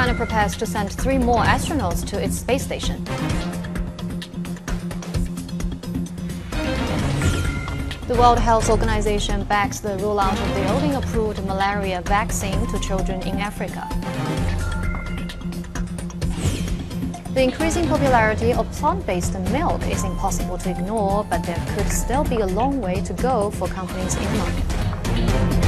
China prepares to send three more astronauts to its space station. The World Health Organization backs the rollout of the only approved malaria vaccine to children in Africa. The increasing popularity of plant-based milk is impossible to ignore, but there could still be a long way to go for companies in the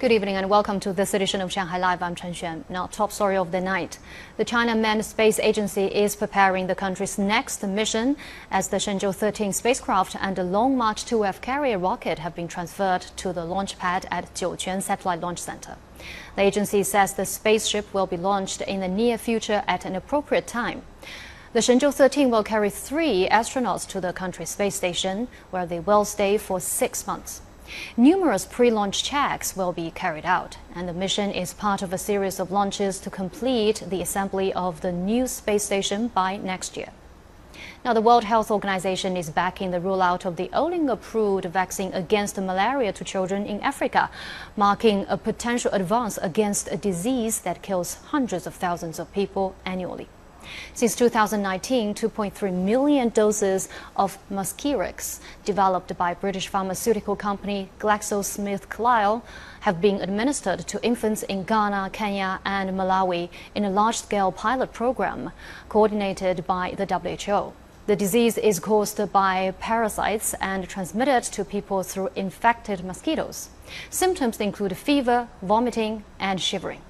Good evening and welcome to this edition of Shanghai Live. I'm Chen Xuan. Now, top story of the night. The China Manned Space Agency is preparing the country's next mission as the Shenzhou 13 spacecraft and the Long March 2F carrier rocket have been transferred to the launch pad at Jiuquan Satellite Launch Center. The agency says the spaceship will be launched in the near future at an appropriate time. The Shenzhou 13 will carry three astronauts to the country's space station, where they will stay for six months. Numerous pre-launch checks will be carried out, and the mission is part of a series of launches to complete the assembly of the new space station by next year. Now, the World Health Organization is backing the rollout of the only approved vaccine against malaria to children in Africa, marking a potential advance against a disease that kills hundreds of thousands of people annually. Since 2019, 2.3 million doses of Mosquirix, developed by British pharmaceutical company GlaxoSmithKline, have been administered to infants in Ghana, Kenya, and Malawi in a large-scale pilot program coordinated by the WHO. The disease is caused by parasites and transmitted to people through infected mosquitoes. Symptoms include fever, vomiting, and shivering.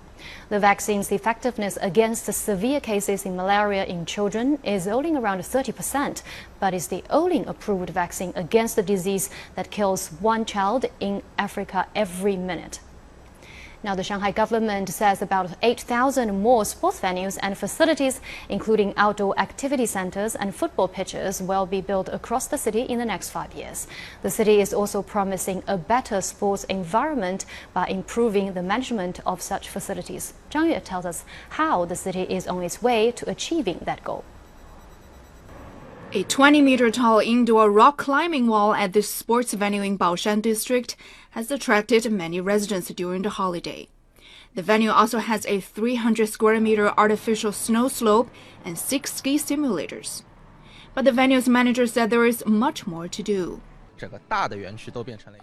The vaccine's effectiveness against severe cases in malaria in children is only around 30%, but is the only approved vaccine against the disease that kills one child in Africa every minute. Now, the Shanghai government says about 8,000 more sports venues and facilities, including outdoor activity centers and football pitches, will be built across the city in the next five years. The city is also promising a better sports environment by improving the management of such facilities. Zhang Yue tells us how the city is on its way to achieving that goal. A 20 meter tall indoor rock climbing wall at this sports venue in Baoshan district has attracted many residents during the holiday. The venue also has a 300 square meter artificial snow slope and six ski simulators. But the venue's manager said there is much more to do.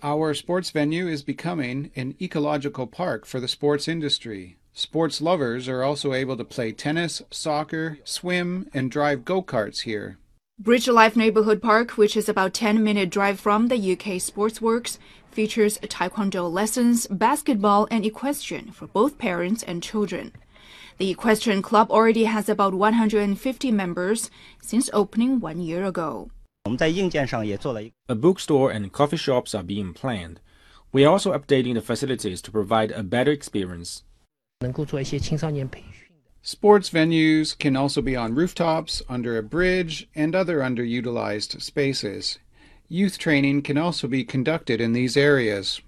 Our sports venue is becoming an ecological park for the sports industry. Sports lovers are also able to play tennis, soccer, swim, and drive go karts here. Bridge Life Neighborhood Park, which is about 10 minute drive from the UK Sportsworks, features taekwondo lessons, basketball, and equestrian for both parents and children. The equestrian club already has about 150 members since opening one year ago. A bookstore and coffee shops are being planned. We are also updating the facilities to provide a better experience. Sports venues can also be on rooftops, under a bridge, and other underutilized spaces. Youth training can also be conducted in these areas.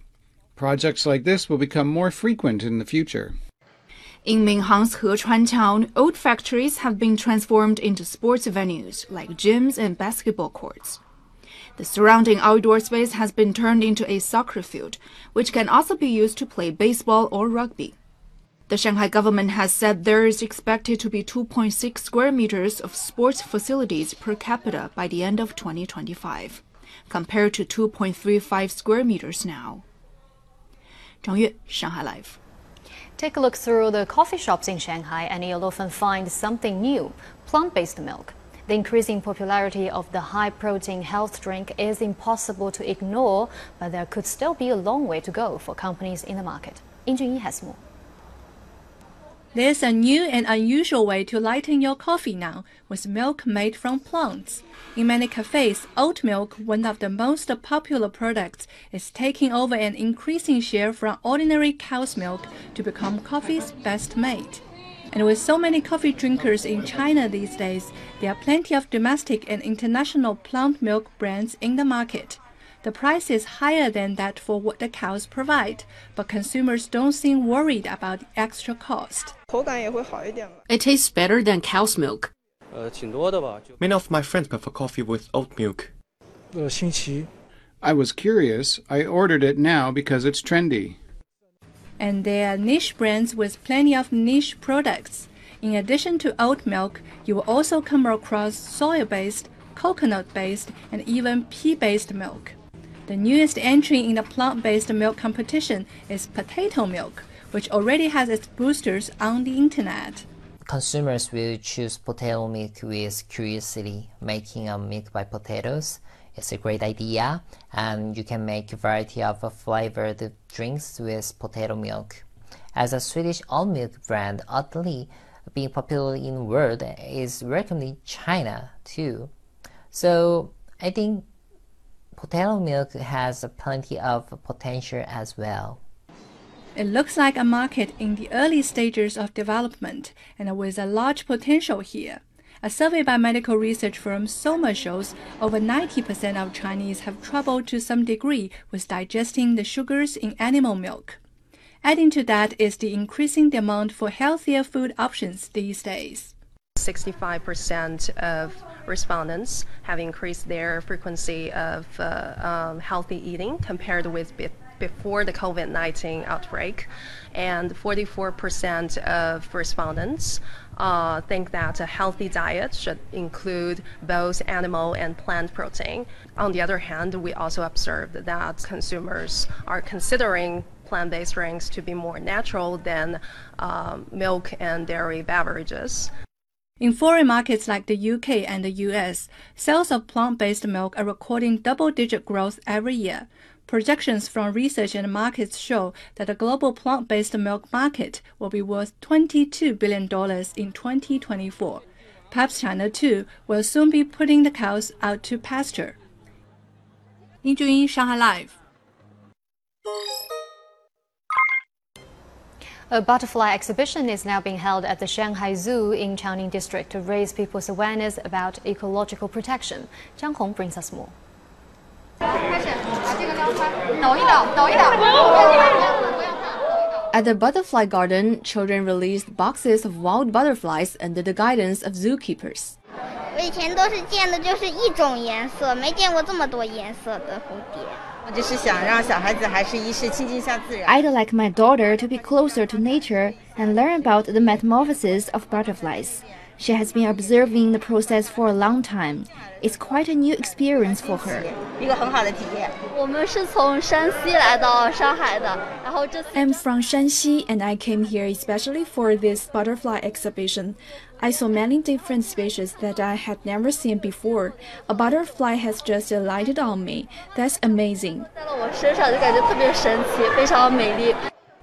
Projects like this will become more frequent in the future. In Minhang's Hechuan town, old factories have been transformed into sports venues like gyms and basketball courts. The surrounding outdoor space has been turned into a soccer field, which can also be used to play baseball or rugby. The Shanghai government has said there is expected to be 2.6 square meters of sports facilities per capita by the end of 2025, compared to 2.35 square meters now. Zhang Yue, Shanghai Live. Take a look through the coffee shops in Shanghai, and you'll often find something new plant based milk. The increasing popularity of the high protein health drink is impossible to ignore, but there could still be a long way to go for companies in the market. Yin Junyi has more. There's a new and unusual way to lighten your coffee now with milk made from plants. In many cafes, oat milk, one of the most popular products, is taking over an increasing share from ordinary cow's milk to become coffee's best mate. And with so many coffee drinkers in China these days, there are plenty of domestic and international plant milk brands in the market. The price is higher than that for what the cows provide, but consumers don't seem worried about the extra cost. It tastes better than cow's milk. Many of my friends prefer coffee with oat milk. I was curious. I ordered it now because it's trendy. And there are niche brands with plenty of niche products. In addition to oat milk, you will also come across soy based, coconut based, and even pea based milk. The newest entry in the plant based milk competition is potato milk, which already has its boosters on the internet. Consumers will choose potato milk with curiosity. Making a milk by potatoes is a great idea, and you can make a variety of flavored drinks with potato milk. As a Swedish oat milk brand, Oatly being popular in the world is in China too. So I think potato milk has plenty of potential as well. It looks like a market in the early stages of development and with a large potential here. A survey by medical research firm Soma shows over 90% of Chinese have trouble to some degree with digesting the sugars in animal milk. Adding to that is the increasing demand for healthier food options these days. 65% of respondents have increased their frequency of uh, um, healthy eating compared with before the COVID 19 outbreak, and 44% of respondents uh, think that a healthy diet should include both animal and plant protein. On the other hand, we also observed that consumers are considering plant based drinks to be more natural than um, milk and dairy beverages. In foreign markets like the UK and the US, sales of plant-based milk are recording double-digit growth every year. Projections from research and markets show that the global plant-based milk market will be worth $22 billion in 2024. Perhaps China, too, will soon be putting the cows out to pasture. Lee Shanghai Live. A butterfly exhibition is now being held at the Shanghai Zoo in Changning District to raise people's awareness about ecological protection. Jiang Hong brings us more. At the butterfly garden, children released boxes of wild butterflies under the guidance of zookeepers. 我以前都是见的就是一种颜色，没见过这么多颜色的蝴蝶。 I'd like my daughter to be closer to nature and learn about the metamorphosis of butterflies. She has been observing the process for a long time. It's quite a new experience for her. I'm from Shanxi and I came here especially for this butterfly exhibition. I saw many different species that I had never seen before. A butterfly has just alighted on me. That's amazing.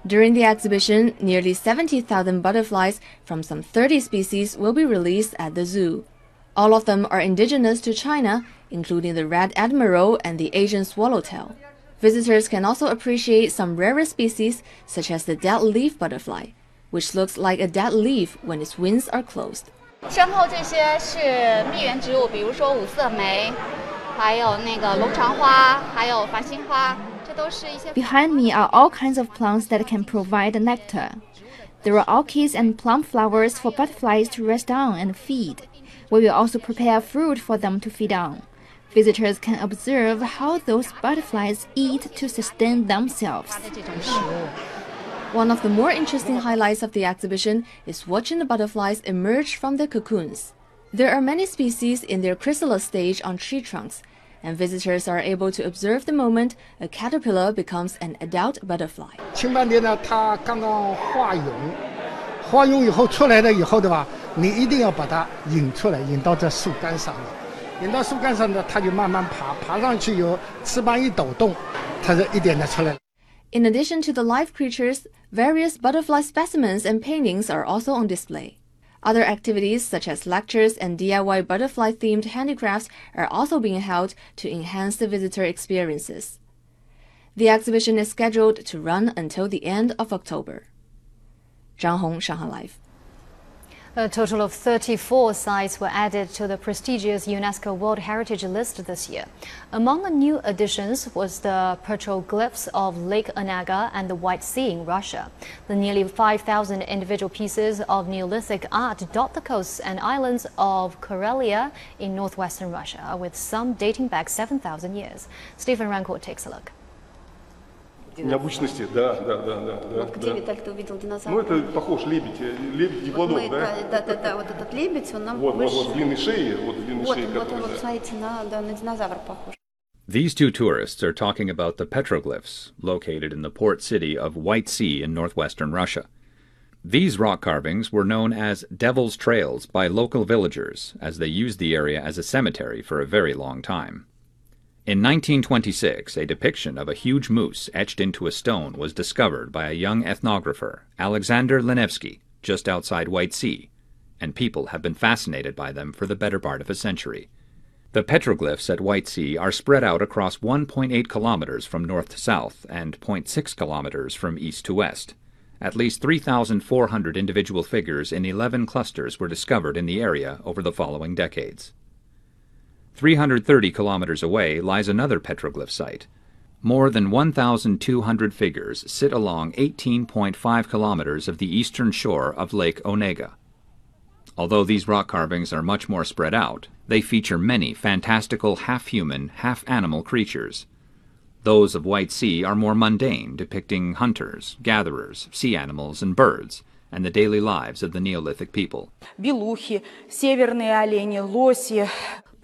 During the exhibition, nearly 70,000 butterflies from some 30 species will be released at the zoo. All of them are indigenous to China, including the red admiral and the Asian swallowtail. Visitors can also appreciate some rarer species, such as the dead leaf butterfly, which looks like a dead leaf when its wings are closed. 身后这些是蜜源植物，比如说五色梅，还有那个龙船花，还有繁星花。Behind me are all kinds of plants that can provide nectar. There are orchids and plum flowers for butterflies to rest on and feed. We will also prepare fruit for them to feed on. Visitors can observe how those butterflies eat to sustain themselves. One of the more interesting highlights of the exhibition is watching the butterflies emerge from their cocoons. There are many species in their chrysalis stage on tree trunks, and visitors are able to observe the moment a caterpillar becomes an adult butterfly. 青斑蝶呢，它刚刚化蛹，化蛹以后出来了以后，对吧？你一定要把它引出来，引到这树干上面，引到树干上呢，它就慢慢爬，爬上去以后，翅膀一抖动，它就一点点出来了。In addition to the live creatures, various butterfly specimens and paintings are also on display. Other activities such as lectures and DIY butterfly themed handicrafts are also being held to enhance the visitor experiences. The exhibition is scheduled to run until the end of October. Zhang Hong, Shanghai Live. A total of 34 sites were added to the prestigious UNESCO World Heritage List this year. Among the new additions was the petroglyphs of Lake Onega and the White Sea in Russia. The nearly 5,000 individual pieces of Neolithic art dot the coasts and islands of Karelia in northwestern Russia, with some dating back 7,000 years. Stephen Rancourt takes a look Необычности, да, да, да, да. Вот где да. Виталь ты увидел динозавра? Ну, это похож лебедь, э, лебедь диплодок, мы, да? да? Да, да, вот этот лебедь, он нам Вот, вот, выше. вот, длинной шеи, вот длинной Вот, шеи, вот, который, вот, да. смотрите, на, да, на динозавр похож. These two tourists are talking about the petroglyphs located in the port city of White Sea in northwestern Russia. These rock carvings were known as Devil's Trails by local villagers as they used the area as a cemetery for a very long time. In 1926, a depiction of a huge moose etched into a stone was discovered by a young ethnographer, Alexander Linevsky, just outside White Sea, and people have been fascinated by them for the better part of a century. The petroglyphs at White Sea are spread out across 1.8 kilometers from north to south and 0.6 kilometers from east to west. At least 3,400 individual figures in 11 clusters were discovered in the area over the following decades. 330 kilometers away lies another petroglyph site. More than 1,200 figures sit along 18.5 kilometers of the eastern shore of Lake Onega. Although these rock carvings are much more spread out, they feature many fantastical half human, half animal creatures. Those of White Sea are more mundane, depicting hunters, gatherers, sea animals, and birds, and the daily lives of the Neolithic people.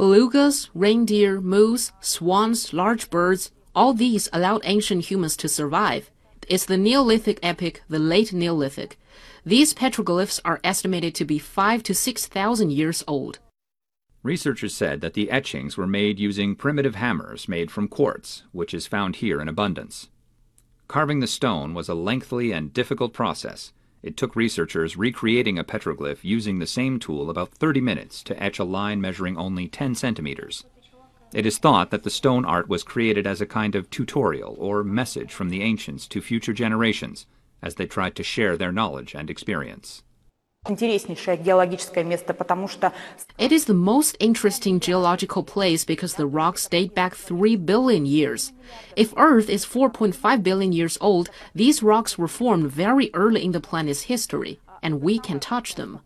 Belugas, reindeer, moose, swans, large birds, all these allowed ancient humans to survive. It's the Neolithic epoch, the late Neolithic. These petroglyphs are estimated to be 5 to 6,000 years old. Researchers said that the etchings were made using primitive hammers made from quartz, which is found here in abundance. Carving the stone was a lengthy and difficult process, it took researchers recreating a petroglyph using the same tool about 30 minutes to etch a line measuring only 10 centimeters. It is thought that the stone art was created as a kind of tutorial or message from the ancients to future generations as they tried to share their knowledge and experience. It is the most interesting geological place because the rocks date back 3 billion years. If Earth is 4.5 billion years old, these rocks were formed very early in the planet's history, and we can touch them.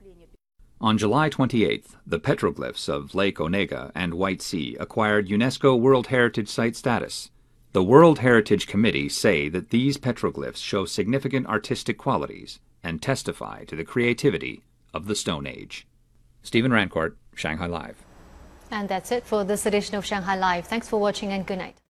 On July 28th, the petroglyphs of Lake Onega and White Sea acquired UNESCO World Heritage Site status. The World Heritage Committee say that these petroglyphs show significant artistic qualities and testify to the creativity of the Stone Age. Stephen Rancourt, Shanghai Live. And that's it for this edition of Shanghai Live. Thanks for watching and good night.